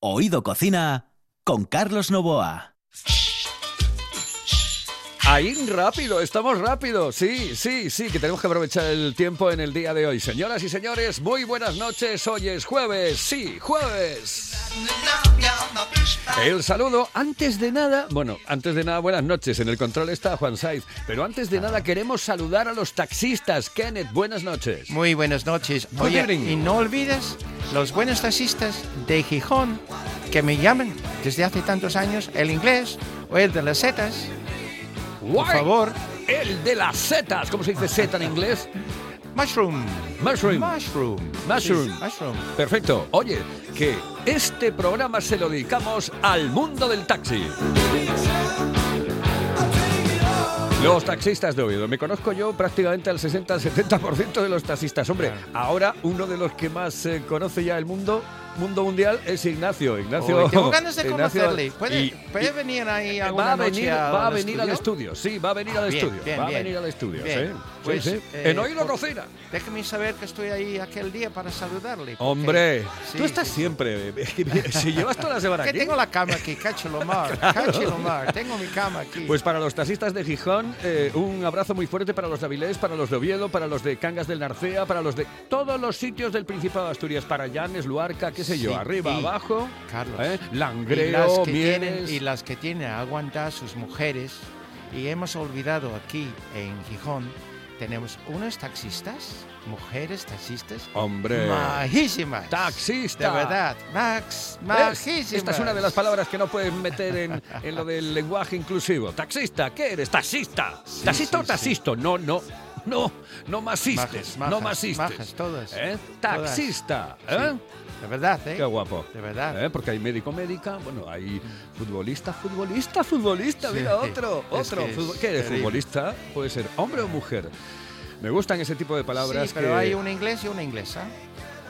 Oído Cocina con Carlos Novoa. Ahí rápido, estamos rápido. Sí, sí, sí, que tenemos que aprovechar el tiempo en el día de hoy. Señoras y señores, muy buenas noches. Hoy es jueves, sí, jueves. El saludo, antes de nada, bueno, antes de nada, buenas noches. En el control está Juan Saiz. Pero antes de nada, queremos saludar a los taxistas. Kenneth, buenas noches. Muy buenas noches. Oye, y no olvides los buenos taxistas de Gijón que me llaman desde hace tantos años el inglés o el de las setas. Por favor, El de las setas. ¿Cómo se dice seta en inglés? Mushroom. Mushroom. Mushroom. Mushroom. Perfecto. Oye, que este programa se lo dedicamos al mundo del taxi. Los taxistas de Oviedo. Me conozco yo prácticamente al 60-70% de los taxistas. Hombre, ahora uno de los que más eh, conoce ya el mundo, mundo mundial, es Ignacio. Ignacio. Uy, tengo ganas de Ignacio- conocerle. ¿Puede, y- puede venir ahí va a venir, noche va a venir al estudio, sí, va a venir Ah, al bien, estudio, bien, va a venir al estudio, Bien, sí, pues, sí, sí. eh, en Oído Cocina. Déjeme saber que estoy ahí aquel día para saludarle. porque- Hombre, Sí, tú estás siempre, si llevas toda la semana Que aquí. tengo la cama aquí, Cachelomar, Cachelomar, tengo mi cama aquí. Pues para los taxistas de Gijón, eh, un abrazo muy fuerte para los de Avilés, para los de Oviedo, para los de Cangas del Narcea, para los de todos los sitios del Principado de Asturias, para Llanes, Luarca, qué sé yo, Sí, arriba, y, abajo, Carlos, ¿eh? y las Langreo, que Mieres. tienen y las que tienen aguantar sus mujeres y hemos olvidado aquí en Gijón tenemos unos taxistas mujeres taxistas Hombre, majísimas taxista. de verdad max majísimas Esta es una de las palabras que no puedes meter en, en lo del lenguaje inclusivo. Taxista, ¿qué eres? Taxista. ¿Taxista sí, o taxisto? No, no, no, no masistes, Majas, no majas, masistes. majas, todas, ¿Eh? todas. Taxista, Sí, ¿eh? De verdad ¿eh? Qué guapo. de verdad ¿Eh? Porque hay médico, médica, bueno, hay futbolista, futbolista, futbolista, Sí, mira, otro, es otro. que es Futbol- ¿Qué eres? terrible. Futbolista, puede ser hombre o mujer. Me gustan ese tipo de palabras sí pero que- hay un inglés y una inglesa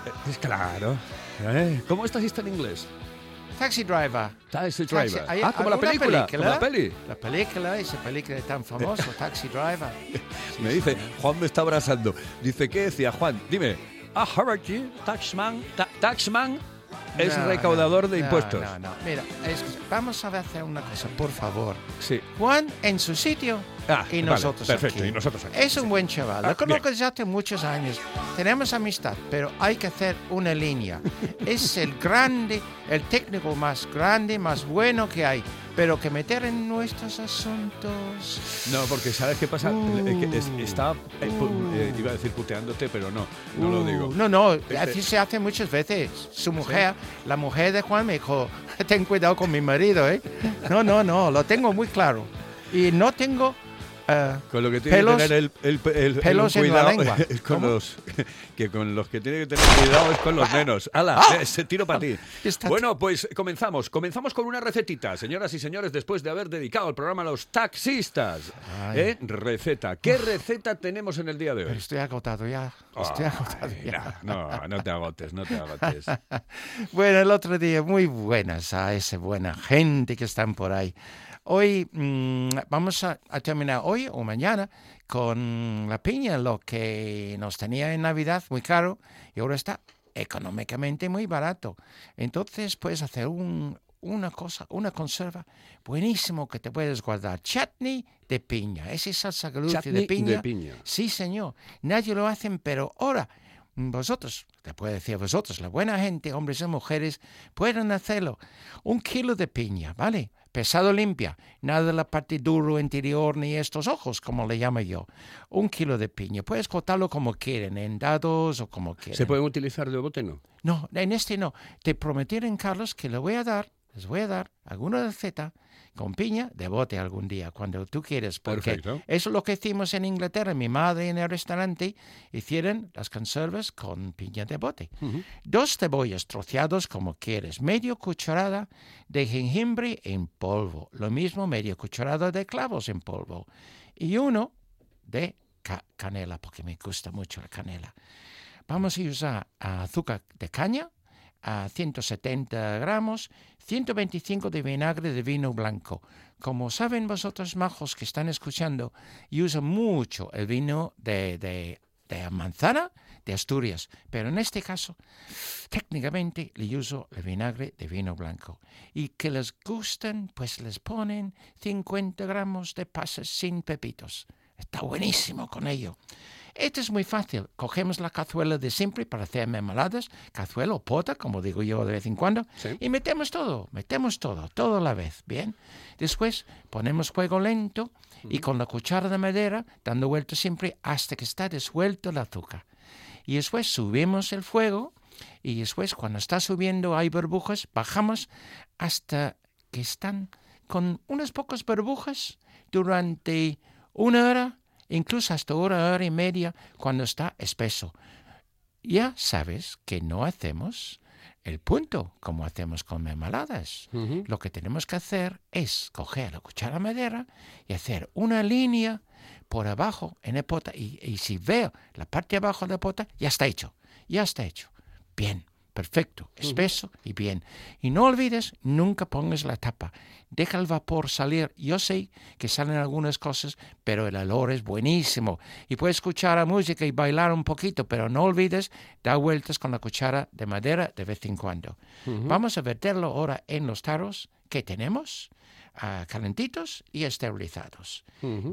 Eh, Es claro. ¿Eh? ¿Cómo es taxista en inglés? taxi driver Taxi driver. ¿hay ah, como la película, como la peli. la película esa película tan famosa Taxi Driver Me dice, Juan me está abrazando. Dice, ¿qué decía Juan? Dime, ah, Harvard, taxman, ta- taxman es No, recaudador no, de no, impuestos. No, no, mira, es- vamos a hacer una cosa, por favor. Sí. Juan en su sitio Ah, y vale, nosotros perfecto, aquí. y nosotros aquí. Es un buen chaval, Ah, lo conozco desde hace muchos años. Tenemos amistad, pero hay que hacer una línea. es el grande, el técnico más grande, más bueno que hay. Pero que meter en nuestros asuntos... No, porque ¿sabes qué pasa? Que es- Uh. está, eh, pu- eh, iba a decir puteándote, pero no, no lo Uh, digo. No, no, Este- así se hace muchas veces. Su mujer, la mujer de Juan me dijo, ten cuidado con mi marido, ¿eh? No, no, no, lo tengo muy claro. Y no tengo... eh, Con lo que tiene pelos- que tener el, el- el- el pelos en la cuidado lengua. es con los que con los que tiene que tener cuidado es con los menos. ¡Hala! Ah. Ese tiro para ti. Bueno, pues comenzamos. Comenzamos con una recetita, señoras y señores, después de haber dedicado el programa a los taxistas. ¿Eh? Receta. ¿Qué receta tenemos en el día de pero hoy? estoy agotado ya. Estoy agotado Ay, ya. no, no te agotes, no te agotes. Bueno, el otro día, muy buenas a esa buena gente que están por ahí. Hoy mm, vamos a, a terminar hoy o mañana con la piña, lo que nos tenía en Navidad muy caro y ahora está económicamente muy barato. Entonces puedes hacer un- una cosa, una conserva buenísimo que te puedes guardar. Chutney de piña, esa salsa dulce de piña. de piña. Sí, señor. Nadie lo hacen, pero ahora vosotros, te puedo decir vosotros, la buena gente, hombres y mujeres, pueden hacerlo. Un kilo de piña, ¿vale? Pesado limpia, nada de la parte duro interior ni estos ojos, como le llamo yo. Un kilo de piña. Puedes cortarlo como quieren, en dados o como quieran. ¿Se pueden utilizar de bote no? No, en este no. Te prometieron, Carlos, que le voy a dar, les voy a dar alguna receta con piña de bote algún día, cuando tú quieres. Porque Perfecto. eso es lo que hicimos en Inglaterra. Mi madre en el restaurante hicieron las conservas con piña de bote. Dos cebollas troceados como quieres. Medio cucharada de jengibre en polvo. Lo mismo medio cucharada de clavos en polvo. Y uno de ca- canela, porque me gusta mucho la canela. Vamos a usar azúcar de caña, a 170 gramos, 125 de vinagre de vino blanco. Como saben vosotros, majos que están escuchando, yo uso mucho el vino de, de de manzana de Asturias, pero en este caso técnicamente le uso el vinagre de vino blanco. Y que les gustan, pues les ponen 50 gramos de pasas sin pepitos. Está buenísimo con ello. Esto es muy fácil. Cogemos la cazuela de siempre para hacer mermeladas, cazuela o pota, como digo yo de vez en cuando, Sí. y metemos todo, metemos todo, todo a la vez, ¿bien? Después ponemos fuego lento y con la cuchara de madera dando vueltas siempre hasta que está disuelto el azúcar. Y después subimos el fuego y después cuando está subiendo hay burbujas, bajamos hasta que están con unas pocas burbujas durante una hora, incluso hasta una hora y media cuando está espeso. Ya sabes que no hacemos el punto como hacemos con mermeladas. Lo que tenemos que hacer es coger la cuchara madera y hacer una línea por abajo en el pota. Y, y si veo la parte de abajo de la pota, ya está hecho. Ya está hecho. Bien, perfecto, espeso y bien. Y no olvides, nunca pongas la tapa. Deja el vapor salir. Yo sé que salen algunas cosas, pero el olor es buenísimo. Y puedes escuchar la música y bailar un poquito, pero no olvides dar vueltas con la cuchara de madera de vez en cuando. Vamos a verterlo ahora en los tarros que tenemos, ah, calentitos y esterilizados.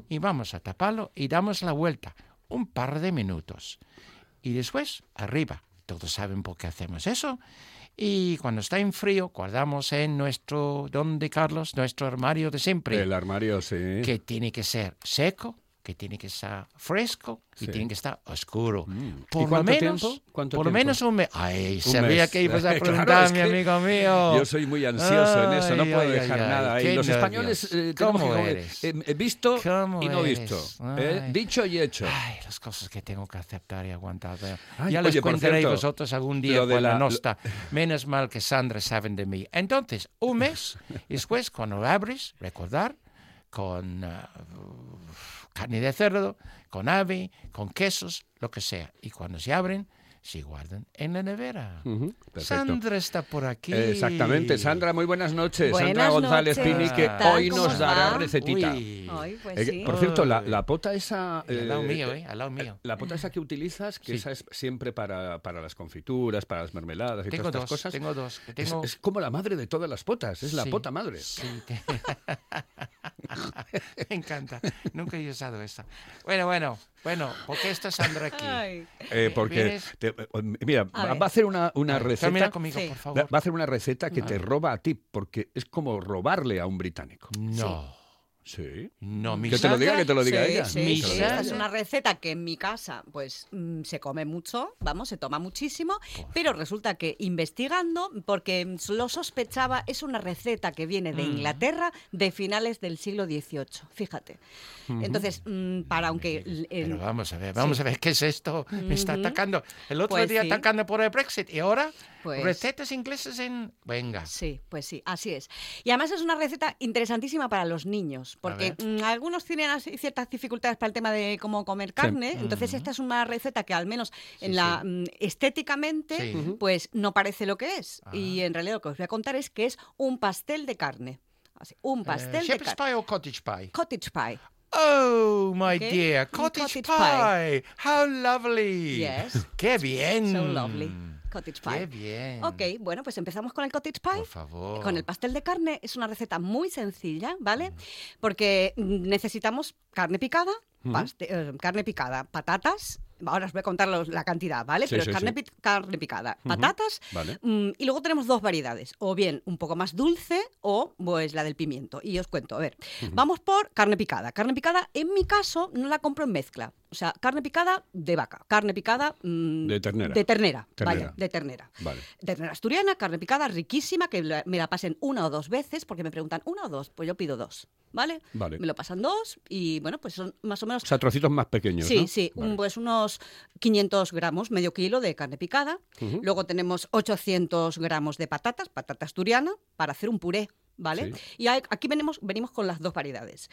Y vamos a taparlo y damos la vuelta un par de minutos. Y después, arriba. Todos saben por qué hacemos eso. Y cuando está en frío, guardamos en nuestro, ¿dónde, Carlos? Nuestro armario de siempre El armario, sí. que tiene que ser seco, que tiene que estar fresco y Sí. tiene que estar oscuro. Mm. Por ¿Y lo cuánto menos, tiempo? ¿Cuánto por lo menos un mes. Ay, Un sabía mes. que ibas a Claro, preguntarme, es que amigo mío. Yo soy muy ansioso en eso, no Ay, puedo ay, dejar ay, nada. Y los nervios. españoles eh, ¿Cómo que eres? eh, eh, visto ¿Cómo y no eres? visto. eh, Ay. dicho y hecho. Ay, las cosas que tengo que aceptar y aguantar. Ay, ya les contaré cierto, vosotros algún día lo cuando la- no lo- está. Menos mal que Sandra saben de mí. Entonces, un mes, y después cuando lo abres, recordar, con ah, carne de cerdo, con ave, con quesos, lo que sea. Y cuando se abren, se guardan en la nevera. Sandra está por aquí. Exactamente, Sandra, muy buenas noches. Sandra González noches, Pini, que hoy ¿Cómo nos os dará va? recetita. Ay, pues Eh, sí. Por cierto, la, la pota esa... Al lado eh, mío, ¿eh? Al lado mío. La pota esa que utilizas, que Sí. esa es siempre para, para las confituras, para las mermeladas y Tengo todas estas dos, cosas. tengo dos. Es, como la madre de todas las potas, es la Sí, pota madre. Sí, te- me encanta. Nunca he usado esta. Bueno, bueno, bueno, ¿por qué está Sandra aquí? Ay. Eh, porque, te- eh, mira, A va a hacer una, receta. conmigo, Sí. por favor. va a hacer una receta que te roba a ti, porque es como robarle a un británico. No, Sí. No, mi Que te lo diga, que te lo diga sí, ella. sí, sí. Esta es una receta que en mi casa pues mm, se come mucho, vamos, se toma muchísimo, pero resulta que investigando, porque lo sospechaba, es una receta que viene de Mm. Inglaterra de finales del siglo XVIII, fíjate. Entonces, mm, para aunque... Pero vamos a ver, vamos a ver, ¿qué es esto? Me está atacando. El otro Pues día sí. atacando por el Brexit y ahora Pues- recetas inglesas en... Venga. Sí, pues sí, así es. Y además es una receta interesantísima para los niños, porque mm, algunos tienen así ciertas dificultades para el tema de cómo comer carne, entonces esta es una receta que al menos en Sí, la sí. mm, estéticamente pues no parece lo que es. Ah. Y en realidad lo que os voy a contar es que es un pastel de carne. Así, un Eh, pastel de ¿Shepherd's carne. pie o cottage pie? Cottage pie. Oh, my dear, cottage, cottage pie. How lovely. Yes. Qué bien. So lovely. Cottage Qué pie. bien. Ok, bueno, pues empezamos con el cottage pie. Por favor. Con el pastel de carne es una receta muy sencilla, ¿vale? Porque mm, necesitamos carne picada, paste- eh, carne picada, patatas. Ahora os voy a contar los- la cantidad, ¿vale? Sí, Pero sí, es carne, sí. pi- carne picada, patatas. Vale. mm, y luego tenemos dos variedades, o bien un poco más dulce o pues la del pimiento. Y os cuento, a ver, vamos por carne picada. Carne picada, en mi caso, no la compro en mezcla. O sea, carne picada de vaca, carne picada mm, De ternera. De ternera, Ternera. vaya, de ternera. Vale. Ternera asturiana, carne picada, riquísima, que me la pasen una o dos veces, porque me preguntan, ¿una o dos? Pues yo pido dos, ¿vale? Vale. Me lo pasan dos y, bueno, pues son más o menos... O sea, trocitos más pequeños, Sí, ¿no? sí, Vale. pues unos 500 gramos, medio kilo de carne picada. Luego tenemos 800 gramos de patatas, patata asturiana, para hacer un puré, ¿vale? Sí. Y aquí venimos, venimos con las dos variedades.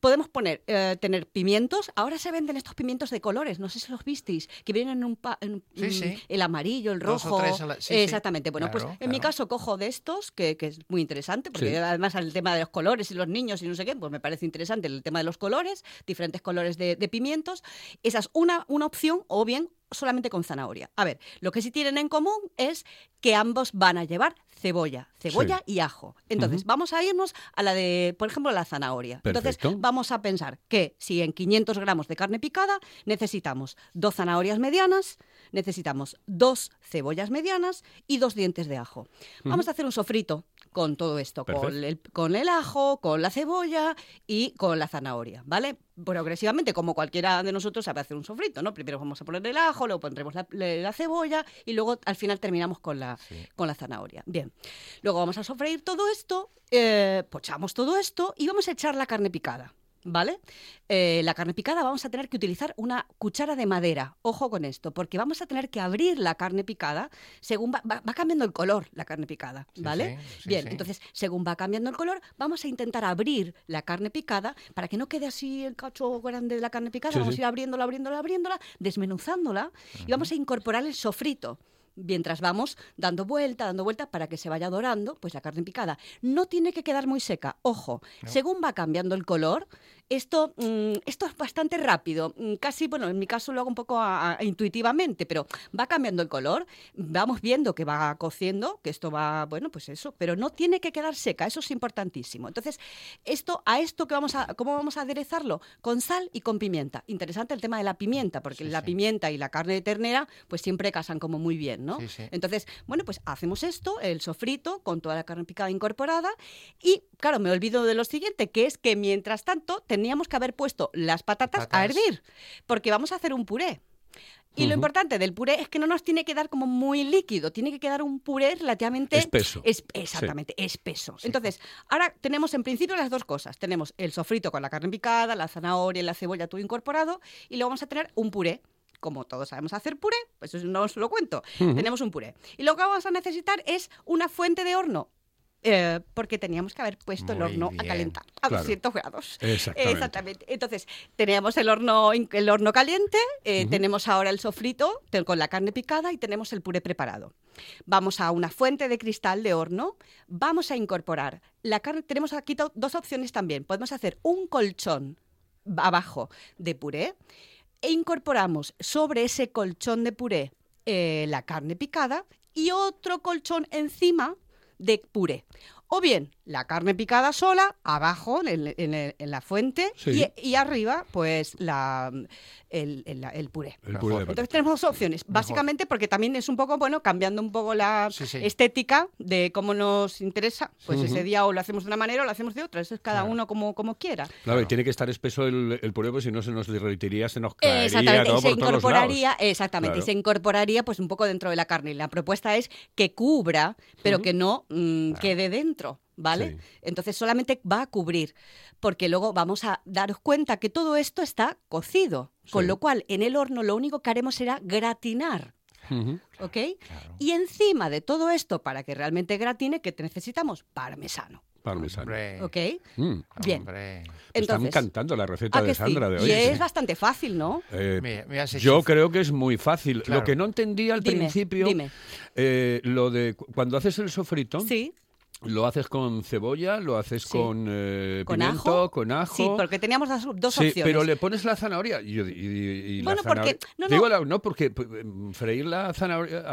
podemos poner, eh, tener pimientos. Ahora se venden estos pimientos de colores, no sé si los visteis, que vienen en un, pa- en un- Sí, sí. el amarillo, el Dos o rojo. tres la-. Exactamente. Bueno, pues Claro, en mi caso cojo de estos, que, que es muy interesante, porque Sí. además el tema de los colores y los niños y no sé qué, pues me parece interesante el tema de los colores, diferentes colores de, de pimientos. Esa es una, una opción, o bien solamente con zanahoria. A ver, lo que sí tienen en común es que ambos van a llevar cebolla, cebolla y ajo. Entonces, vamos a irnos a la de, por ejemplo, la zanahoria. Entonces, vamos a pensar que si en 500 gramos de carne picada necesitamos dos zanahorias medianas, necesitamos dos cebollas medianas y dos dientes de ajo. Vamos a hacer un sofrito con todo esto, con el, con el ajo, con la cebolla y con la zanahoria, ¿vale? Progresivamente, como cualquiera de nosotros sabe hacer un sofrito, ¿no? Primero vamos a poner el ajo, luego pondremos la, la- la cebolla y luego al final terminamos con la, con la zanahoria. Bien, luego vamos a sofreír todo esto, eh, pochamos todo esto y vamos a echar la carne picada. ¿Vale? Eh, la carne picada vamos a tener que utilizar una cuchara de madera. Ojo con esto, porque vamos a tener que abrir la carne picada según va, va- va cambiando el color la carne picada. ¿Vale? sí, sí, Bien, sí. entonces según va cambiando el color, vamos a intentar abrir la carne picada para que no quede así el cacho grande de la carne picada. Vamos a ir abriéndola, abriéndola, abriéndola, desmenuzándola y vamos a incorporar el sofrito. Mientras vamos dando vuelta, dando vuelta para que se vaya dorando, pues la carne picada. No tiene que quedar muy seca. Ojo, según va cambiando el color, esto, mm, esto es bastante rápido. Mm, Casi, bueno, en mi caso lo hago un poco a- a- intuitivamente, pero va cambiando el color. Vamos viendo que va cociendo, que esto va, bueno, pues eso, pero no tiene que quedar seca, eso es importantísimo. Entonces, esto, a esto que vamos a, ¿cómo vamos a aderezarlo? Con sal y con pimienta. Interesante el tema de la pimienta, porque Sí, la sí. pimienta y la carne de ternera, pues siempre casan como muy bien, ¿no? Sí. Entonces, bueno, pues hacemos esto, el sofrito, con toda la carne picada incorporada. Y, claro, me olvido de lo siguiente, que es que mientras tanto teníamos que haber puesto las patatas a Patatas. hervir, porque vamos a hacer un puré. Y lo importante del puré es que no nos tiene que dar como muy líquido, tiene que quedar un puré relativamente Espeso. es- exactamente, espeso. Entonces, ahora tenemos en principio las dos cosas. Tenemos el sofrito con la carne picada, la zanahoria y la cebolla todo incorporado y luego vamos a tener un puré. Como todos sabemos hacer puré, pues no os lo cuento. Tenemos un puré. Y lo que vamos a necesitar es una fuente de horno. Eh, porque teníamos que haber puesto el horno a calentar a Claro. 200 grados. Exactamente. Exactamente. Entonces, teníamos el horno, el horno caliente, eh, tenemos ahora el sofrito con la carne picada y tenemos el puré preparado. Vamos a una fuente de cristal de horno, vamos a incorporar la carne. Tenemos aquí dos opciones también. Podemos hacer un colchón abajo de puré e incorporamos sobre ese colchón de puré eh, la carne picada y otro colchón encima de puré. O bien la carne picada sola, abajo en, el- en el- en la fuente, Sí. y, y arriba, pues la, el, el- la- el puré. El puré de Entonces tenemos dos opciones, básicamente porque también es un poco, bueno, cambiando un poco la Sí, sí. estética de cómo nos interesa, pues ese día o lo hacemos de una manera o lo hacemos de otra, eso es cada Claro. uno como, como quiera. Claro, y tiene que estar espeso el, el puré, porque si no se nos derretiría, se nos caería Exactamente, todo y se por todos incorporaría, lados. exactamente, y se incorporaría pues un poco dentro de la carne. Y la propuesta es que cubra, pero que no mm, quede dentro, ¿vale? Sí. Entonces solamente va a cubrir, porque luego vamos a daros cuenta que todo esto está cocido, con Sí. lo cual en el horno lo único que haremos será gratinar. ¿Ok? Y encima de todo esto, para que realmente gratine, ¿qué necesitamos? Parmesano. Parmesano. Hombre, ¿Ok? Mm. Bien. hombre. Entonces, encantando la receta ¿a de sí? Sandra de hoy. Y sí. es bastante fácil, ¿no? Eh, Me- me yo creo que es muy fácil. Claro. Lo que no entendía al Dime, principio, dime. eh, lo de cu- cuando haces el sofrito, Sí. Lo haces con cebolla, lo haces Sí. con eh, ¿Con pimiento, ajo? con ajo. Sí, porque teníamos dos, dos Sí, opciones. pero le pones la zanahoria. Y, yo- y- y la Bueno, porque- zanahoria- no, no. Digo, la- no, porque freír la zanahoria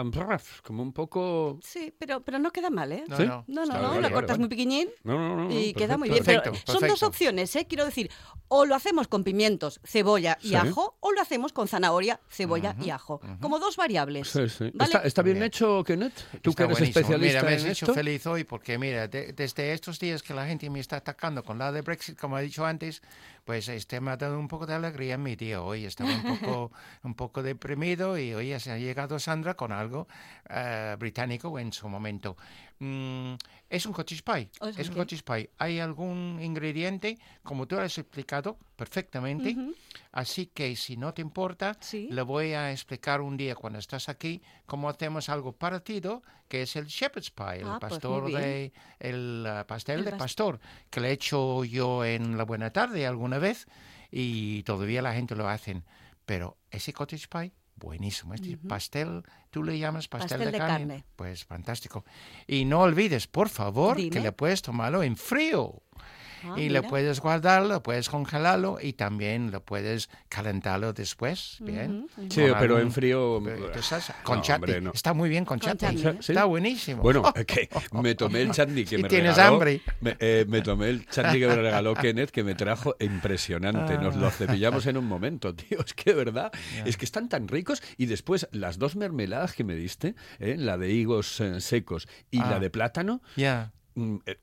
como un poco... Sí, pero, pero no queda mal, ¿eh? No, ¿Sí? no. No, no, no, bien, lo vale, cortas vale. muy pequeñín No, no, no, no, y queda perfecto. muy bien. Pero Perfecto, son dos perfecto. opciones, ¿eh? Quiero decir, o lo hacemos con pimientos, cebolla y Sí. ajo, o lo hacemos con zanahoria, cebolla y ajo. Como dos variables. Sí, sí. ¿vale? ¿Está, está bien Bien. hecho, Kenneth? Tú Está que eres buenísimo. especialista Mira, me has en hecho esto. feliz hoy porque, mira, de- desde estos días que la gente me está atacando con la de Brexit, como he dicho antes, pues este me ha dado un poco de alegría en mi día. Hoy estaba un poco, un poco deprimido y hoy se ha llegado Sandra con algo eh, británico en su momento. Mm, es un cottage pie. Oh, ¿es es un cottage pie. Hay algún ingrediente, como tú has explicado perfectamente, Ujú. así que si no te importa, Sí. le voy a explicar un día cuando estás aquí cómo hacemos algo parecido, que es el shepherd's pie, el Ah, pues pastor bien. de el uh, pastel El de pas- pastor, que le he hecho yo en la buena tarde alguna vez y todavía la gente lo hacen. Pero ese cottage pie, buenísimo. Este pastel, ¿tú le llamas pastel, Pastel de, de carne? carne. Pues fantástico. Y no olvides, por favor, que le puedes tomarlo en frío. Ah, y mira. puedes guardarlo, puedes congelarlo y también lo puedes calentarlo después. Bien. Ujú, ujú. Sí, Con pero algún- en frío... Pero tú sabes, No, con chutney. hombre, no. Está muy bien con, Con chutney. chutney. ¿Sí? Está buenísimo. Bueno, que me tomé el chandy que me tienes regaló. hambre. Me, eh, me tomé el chandy que me regaló Kenneth, que me trajo impresionante. Nos Ah. lo cepillamos en un momento, tío. Es que verdad, es que están tan ricos. Y después, las dos mermeladas que me diste, eh, la de higos eh, secos y Ah. la de plátano, Ya. mm, eh,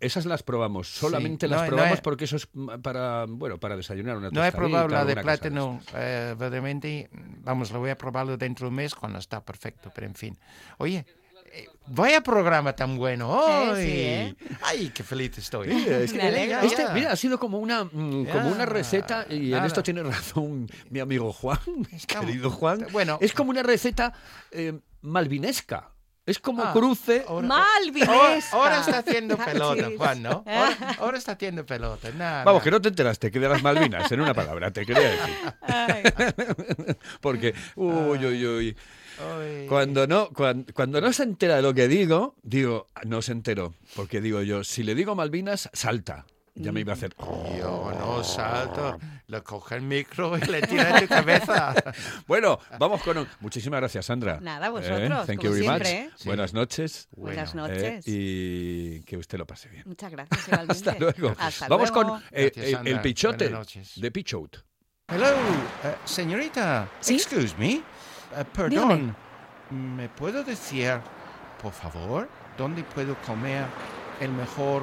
esas las probamos. Solamente no las he- no probamos he- porque eso es mm, para, bueno, para desayunar una No he probado la de plátano eh, verdaderamente. Vamos, lo voy a probarlo dentro de un mes cuando está perfecto, pero en fin. Oye, eh, vaya programa tan bueno hoy. sí, ¿eh? Ay, qué feliz estoy. Es que- este, mira, ha sido como una, mm, como una receta, y en esto tiene razón mi amigo Juan, Estamos- querido Juan. Bueno. es como una receta eh, malvinesca. Es como Ah, cruce. ahora- Malvinesca. Ahora, ahora está haciendo pelota. Juan, ¿no? Ahora, ahora está haciendo pelota. Nada. Vamos, que no te enteraste que de las Malvinas, en una palabra, te quería decir. Ay. Porque, uy, uy, uy. Ay. Cuando no, cuan- cuando, no se entera de lo que digo, digo, "Ah, no se enteró. Porque digo yo, si le digo Malvinas, salta. Ya me iba a hacer. Yo no salto, le coge el micro y le tira en tu cabeza. Bueno, vamos con un... Muchísimas gracias, Sandra. Nada, vosotros, thank como you very siempre, much. ¿eh? Sí. Buenas noches. Buenas Bueno, eh, noches. y que usted lo pase bien. Muchas gracias, igualmente. Hasta luego. Hasta Vamos luego. con eh, Gracias, el- pichote de Pichote. Hello, eh, señorita. ¿Sí? Excuse me. Eh, perdón. ¿Me puedo decir, por favor, dónde puedo comer el mejor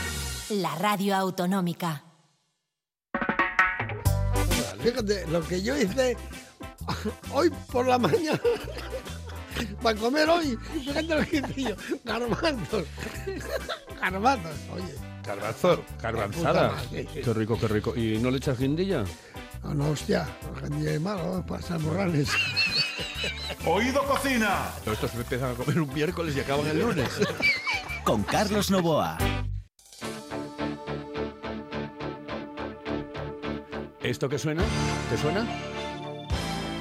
la radio autonómica. Fíjate, lo que yo hice hoy por la mañana para comer hoy, fíjate lo que hice yo, garbanzos, garbanzos, oye, Garbanzo, garbanzada. Qué rico, qué rico. ¿Y no le echas guindilla? no, no, hostia, no es malo, para San Morales. Oído Cocina. Pero estos empiezan a comer un miércoles y acaban el lunes. Con Carlos Novoa. ¿Esto qué suena? ¿Te suena?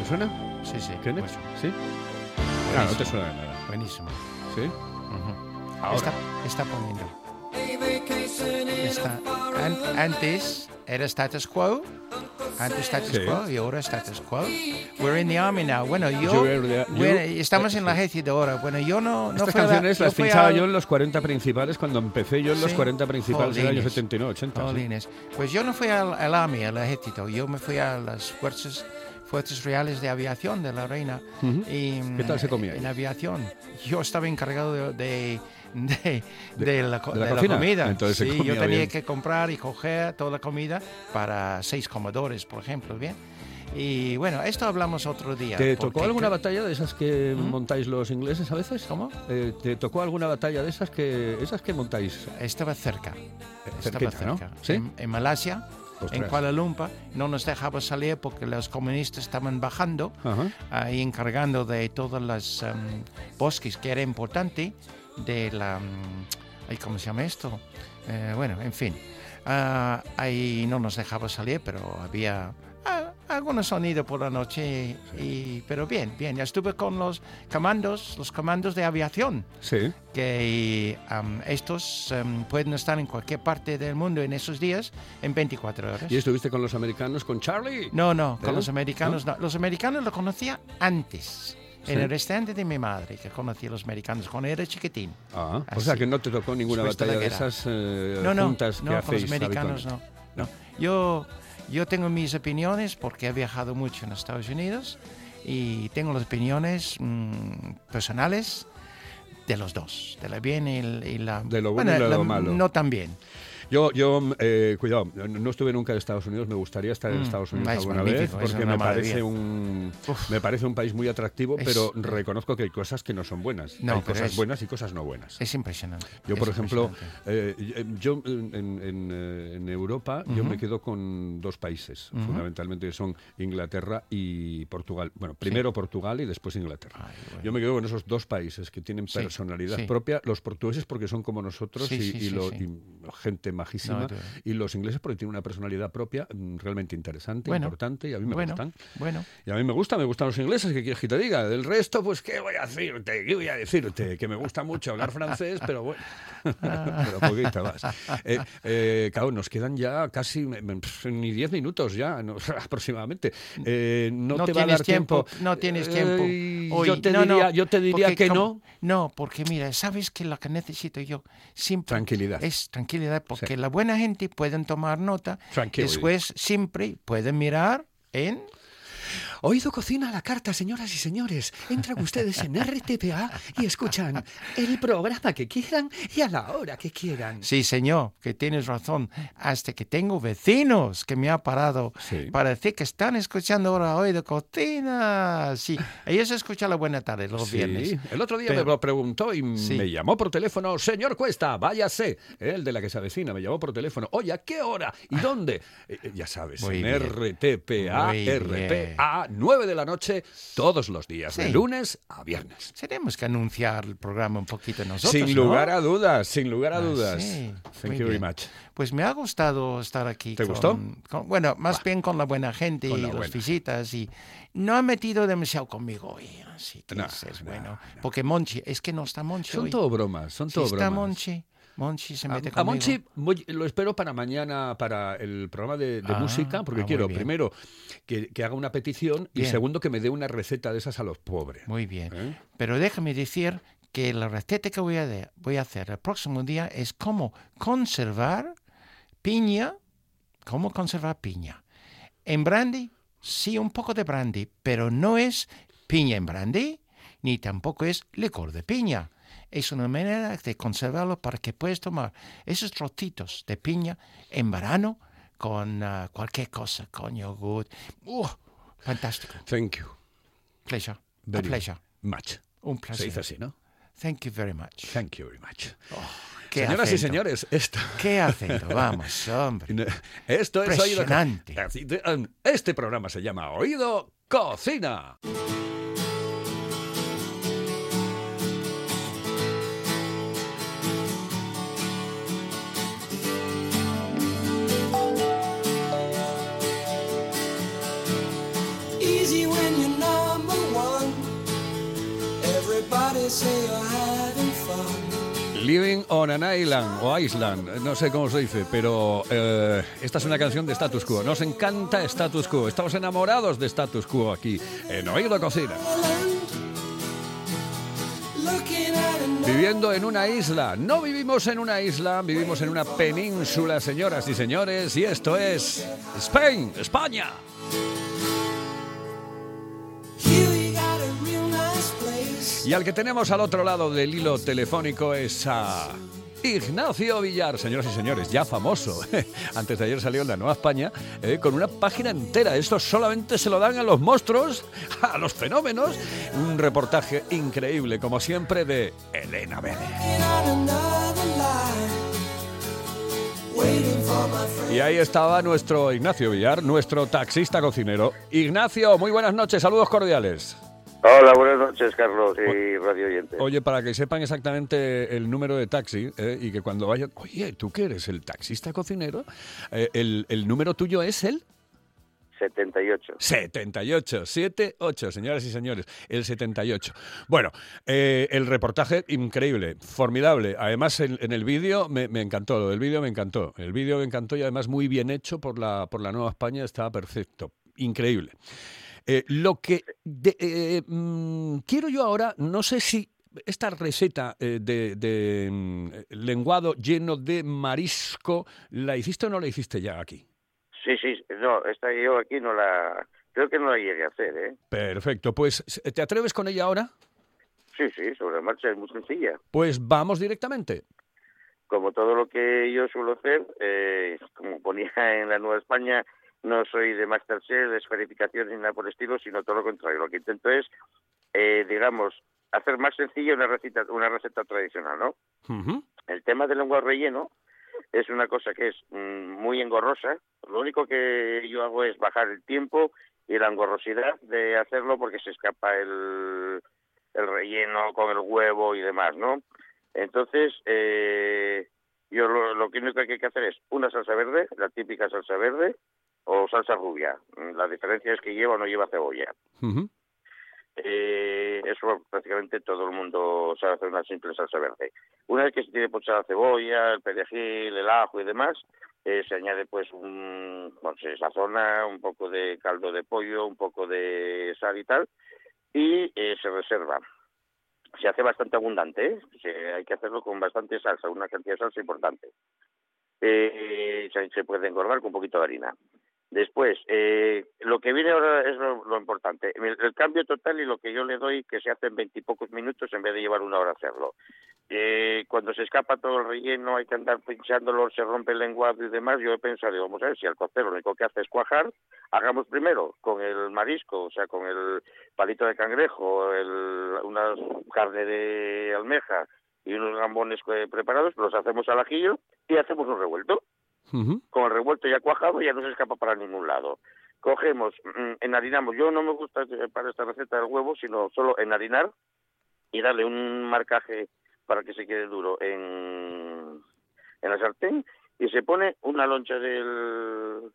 ¿Te suena? Sí, sí. ¿Kenneth? pues, ¿Sí? Ah, no te suena de nada. buenísimo. ¿Sí? Ahora. Está, está poniendo. Está- an- antes era status quo. Antes status Sí. quo y ahora status quo. We're in the army now. Bueno, yo. The- bueno, estamos en la ejército ahora. Bueno, yo no. no Estas la- canciones yo las pinchaba al- yo en los 40 principales cuando empecé yo en los Sí. 40 principales del año Jolines. 79, 80. sí. Pues yo no fui al, al Army, al ejército. Yo me fui a las fuerzas, fuerzas reales de aviación de la reina. Ujú. y, ¿Qué tal se mm, comía? En aviación. Yo estaba encargado de, de, de- de la, la la comida. Entonces se sí, yo tenía bien. que comprar y coger toda la comida para seis comedores, por ejemplo. Bien. Y bueno, esto hablamos otro día. ¿Te tocó alguna creo- batalla de esas que ¿Mm? montáis los ingleses a veces? ¿Cómo? Eh, ¿Te tocó alguna batalla de esas que esas que montáis? Estaba cerca. Estaba cerquita, ¿no? cerca. ¿Sí? En, en Malasia, en Ostras. Kuala Lumpur, no nos dejaba salir porque los comunistas estaban bajando Ajá. ahí encargando de todos los em, bosques que era importante de la ay, cómo se llama esto Eh, bueno en fin Ah, ahí no nos dejaba salir pero había ah, algunos sonidos por la noche y pero bien bien ya estuve con los comandos los comandos de aviación Sí. que am, estos em, pueden estar en cualquier parte del mundo en esos días en 24 horas ¿Y estuviste con los americanos, con Charlie? no, no, con ¿Eh? los americanos no. Los americanos lo conocía antes. Sí. En el restaurante de mi madre, que conocía a los americanos cuando era chiquitín. Ah, o sea que no te tocó ninguna Después de la batalla de esas eh, No, no, juntas no, que con los americanos no. no. Yo, yo tengo mis opiniones porque he viajado mucho en Estados Unidos y tengo las opiniones mm, personales de los dos, de la bien y, y la... De lo bueno y de lo malo. No tan bien. Yo, yo eh, cuidado, no- estuve nunca en Estados Unidos, me gustaría estar en Mm, Estados Unidos alguna vez, porque me parece, un, Uf. me parece un país muy atractivo, Es- pero reconozco que hay cosas que no son buenas. No, hay cosas es- buenas y cosas no buenas. Es impresionante. Yo, por ejemplo, eh, yo en, en- eh, en Europa yo me quedo con dos países, fundamentalmente que son Inglaterra y Portugal. Bueno, primero Portugal y después Inglaterra. Ay, bueno. Yo me quedo con esos dos países que tienen Sí, personalidad sí. propia. Los portugueses porque son como nosotros y, lo- y gente majísima. No, y los ingleses porque tienen una personalidad propia mm, realmente interesante, Bueno, importante y a mí me bueno, gustan. bueno. Y a mí me gusta, me gustan los ingleses, ¿qué quieres que te diga? Del resto, pues, ¿qué voy a decirte? ¿Qué voy a decirte? Que me gusta mucho hablar francés, pero bueno, pero poquito más. Eh, eh, claro, nos quedan ya casi ni 10 minutos ya, no, aproximadamente. Eh, no, te va a tienes dar tiempo, tiempo. no tienes tiempo. Hoy, yo te diría, yo te diría porque que no. No, porque mira, sabes que lo que necesito yo siempre Tranquilidad. es tranquilidad, porque Sí. la buena gente pueden tomar nota, Tranquilo. después siempre pueden mirar en Oído Cocina a la carta, señoras y señores. Entran ustedes en RTPA y escuchan el programa que quieran y a la hora que quieran. Sí, señor, que tienes razón. Hasta que tengo vecinos que me ha parado Sí. para decir que están escuchando ahora de cocina. Sí, ellos escuchan la buena tarde los Sí, viernes. el otro día Pero- me lo preguntó y Sí. me llamó por teléfono, señor Cuesta, váyase, el de la que se avecina, me llamó por teléfono, oye, ¿a qué hora? ¿Y dónde? Eh, eh, ya sabes, Muy en bien. RTPA, Muy RPA, 9 de la noche, todos los días, de Sí. lunes a viernes. Tenemos que anunciar el programa un poquito nosotros. sin ¿no? lugar a dudas, sin lugar a Ah, dudas. sí. Thank Muy you very much. Pues me ha gustado estar aquí. ¿Te con- gustó? con- bueno, más bien con la buena gente y la las visitas y no ha metido demasiado conmigo hoy, así que No, es, no, bueno. no. Porque Monchi, es que no está Monchi Son hoy. todo bromas, son todo está bromas. Monchi, Monchi se A, mete a conmigo. Monchi voy- lo espero para mañana, para el programa de, de Ah, música, porque ah, quiero, primero, que, que haga una petición y segundo, que me dé una receta de esas a los pobres. Muy bien. ¿Eh? Pero déjame decir que la receta que voy a, de- voy a hacer el próximo día es cómo conservar piña, cómo conservar piña. En brandy, sí, un poco de brandy, pero no es piña en brandy, ni tampoco es licor de piña. Es una manera de conservarlo para que puedas tomar esos trocitos de piña en verano con ah, cualquier cosa, con yogur. ¡Uh! fantástico. Thank you. Pleasure. A Very pleasure. much. Un Se placer. dice así, ¿no? Thank you very much. Thank you very much. Qué Señoras y acento. señores, esto, ¿Qué acento? Vamos, hombre. esto es Oído Impresionante. Este programa se llama Oído Cocina. Living on an Island o Island, no sé cómo se dice, pero eh, esta es una canción de Status Quo. Nos encanta Status Quo. Estamos enamorados de Status Quo aquí en Oído Cocina. Viviendo en una isla. No vivimos en una isla, vivimos en una península, señoras y señores, y esto es Spain, España. Y al que tenemos al otro lado del hilo telefónico es a Ignacio Villar, señoras y señores, ya famoso. Antes de ayer salió en la Nueva España eh, con una página entera. Esto solamente se lo dan a los monstruos, a los fenómenos. Un reportaje increíble, como siempre, de Elena friend. Y ahí estaba nuestro Ignacio Villar, nuestro taxista cocinero. Ignacio, muy buenas noches, saludos cordiales. Hola, buenas noches, Carlos y radio oyente. Oye, para que sepan exactamente el número de taxi eh, y que cuando vayan, oye, tú que eres el taxista cocinero, Eh, el, el número tuyo es el 78. 78, 78, señoras y señores, el 78. Bueno, eh, el reportaje increíble, formidable. Además, en, en el vídeo me, me encantó, el vídeo me encantó. El vídeo me encantó y además muy bien hecho por la, por la Nueva España, estaba perfecto, increíble. Eh, lo que de- eh, mm, quiero yo ahora, no sé si esta receta eh, de, de, mm, lenguado lleno de marisco, ¿la hiciste o no la hiciste ya aquí? Sí, sí, no, esta yo aquí no la... Creo que no la llegué a hacer, ¿eh? Perfecto, pues ¿te atreves con ella ahora? Sí, sí, sobre la marcha es muy sencilla. Pues vamos directamente. como todo lo que yo suelo hacer, eh, como ponía en la Nueva España, no soy de Masterchef, de esferificación ni nada por el estilo, sino todo lo contrario. Lo que intento es, eh, digamos, hacer más sencilla una receta, una receta tradicional, ¿no? El tema del lenguado relleno es una cosa que es mm, muy engorrosa. Lo único que yo hago es bajar el tiempo y la engorrosidad de hacerlo porque se escapa el, el relleno con el huevo y demás, ¿no? Entonces, eh, yo lo, lo que único que hay que hacer es una salsa verde, la típica salsa verde, o salsa rubia. Mm, La diferencia es que lleva o no lleva cebolla. Eh, eso prácticamente todo el mundo sabe hacer una simple salsa verde. Una vez que se tiene pochada la cebolla, el perejil, el ajo y demás, eh, se añade pues un, bueno, se sazona un poco de caldo de pollo, un poco de sal y tal, y eh, se reserva. Se hace bastante abundante, ¿eh? Se- hay que hacerlo con bastante salsa, una cantidad de salsa importante. Eh, se, se puede engordar con un poquito de harina. Después, eh, lo que viene ahora es lo, importante. El, cambio total y lo que yo le doy, que se hace en veintipocos minutos en vez de llevar una hora hacerlo. Eh, cuando se escapa todo el relleno, hay que andar pinchándolo, se rompe el lenguado y demás. Yo he pensado, vamos a ver, si al cocero lo único que hace es cuajar, hagamos primero con el marisco, o sea, con el palito de cangrejo, el, una carne de almeja y unos gambones eh, preparados, los hacemos al ajillo y hacemos un revuelto Con el revuelto ya cuajado ya no se escapa para ningún lado. Cogemos, mm, enharinamos. Yo no me gusta para esta receta del huevo, sino solo enharinar y darle un marcaje para que se quede duro en, en la sartén y se pone una loncha del,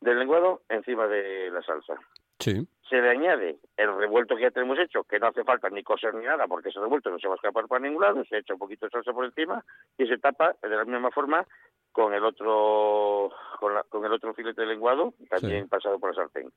del lenguado encima de la salsa. Sí. Se le añade el revuelto que ya tenemos hecho, que no hace falta ni coser ni nada, porque ese revuelto no se va a escapar para ningún lado, se echa un poquito de salsa por encima y se tapa de la misma forma con el otro con, la- con el otro filete de lenguado, también Sí. pasado por la sartén.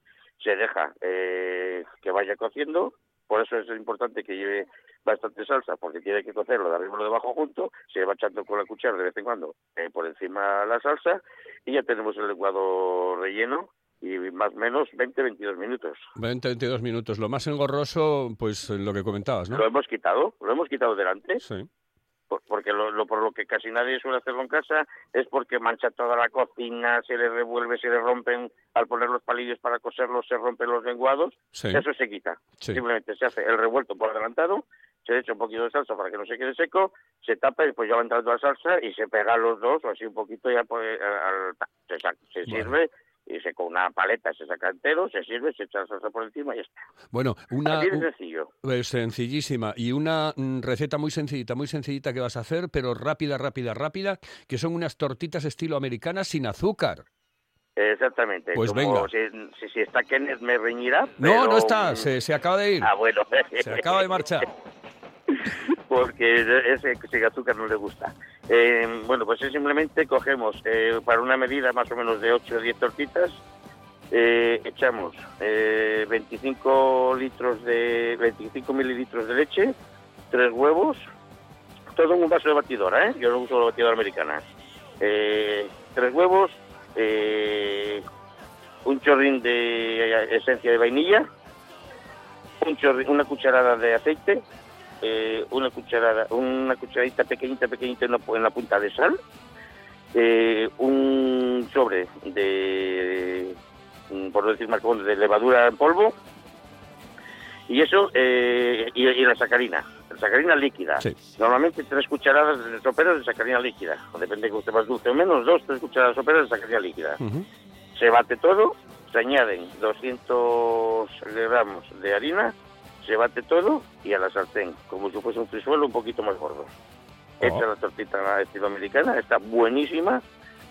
Se deja eh, que vaya cociendo, por eso es importante que lleve bastante salsa, porque tiene que cocerlo de arriba y lo de abajo junto, se va echando con la cuchara de vez en cuando eh, por encima la salsa y ya tenemos el lenguado relleno y más o menos 20-22 minutos. 20, 22 minutos. Lo más engorroso, pues lo que comentabas, ¿no? Lo hemos quitado, lo hemos quitado delante, Sí. Por- porque lo, lo- por lo que casi nadie suele hacerlo en casa es porque mancha toda la cocina, se le revuelve, se le rompen, al poner los palillos para coserlos se rompen los lenguados, Sí. eso se quita. Sí. Simplemente se hace el revuelto por adelantado, se le echa un poquito de salsa para que no se quede seco, se tapa y después ya va entrando la salsa y se pega los dos o así un poquito ya pues, al- se, sirve y se con una paleta se saca entero, se sirve, se echa la salsa por encima y ya está. Bueno, una... Así de un- sencillo. pues, sencillísima. Y una mm, receta muy sencillita, muy sencillita que vas a hacer, pero rápida, rápida, rápida, que son unas tortitas estilo americanas sin azúcar. Exactamente. Pues Como venga. Si, si- si está Kenneth me reñirá. No, pero, no está, se, se acaba de ir. Ah, bueno. Se acaba de marchar. Porque ese ese azúcar no le gusta. Eh, bueno, pues es simplemente cogemos eh, para una medida más o menos de 8 o 10 tortitas, eh, echamos eh, 25 litros de 25 mililitros de leche, tres huevos, todo en un vaso de batidora. Yo no uso la batidora americana. Tres huevos, un chorrín de esencia de vainilla, un chorri- una cucharada de aceite, eh, una cucharada, una cucharadita pequeñita, pequeñita en la, pu- en la punta de sal, eh, un sobre de, mm, por decir más, como de levadura en polvo, y eso, eh, y, y la sacarina, la sacarina líquida. Sí. Normalmente tres cucharadas de soperas de sacarina líquida, depende que usted más dulce o menos, dos, tres cucharadas soperas de sacarina líquida. Se bate todo, se añaden 200 gramos de harina, se bate todo y a la sartén, como si fuese un frisuelo un poquito más gordo. Hecha la tortita estilo americana, está buenísima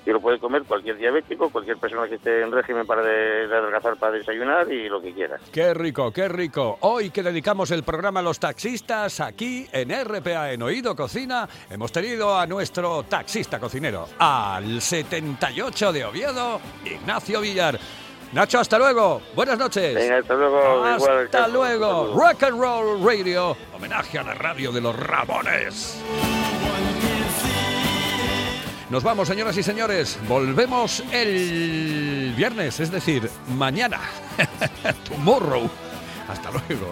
y lo puede comer cualquier diabético, cualquier persona que esté en régimen para de, de adelgazar para desayunar y lo que quiera. Qué rico, qué rico. Hoy que dedicamos el programa a los taxistas, aquí en RPA en Oído Cocina, hemos tenido a nuestro taxista cocinero, al 78 de Oviedo, Ignacio Villar. Nacho, hasta luego. Buenas noches. Venga, hasta luego. Hasta luego. Rock and Roll Radio. Homenaje a la radio de los Ramones. Nos vamos, señoras y señores. Volvemos el viernes, es decir, mañana. Tomorrow. Hasta luego.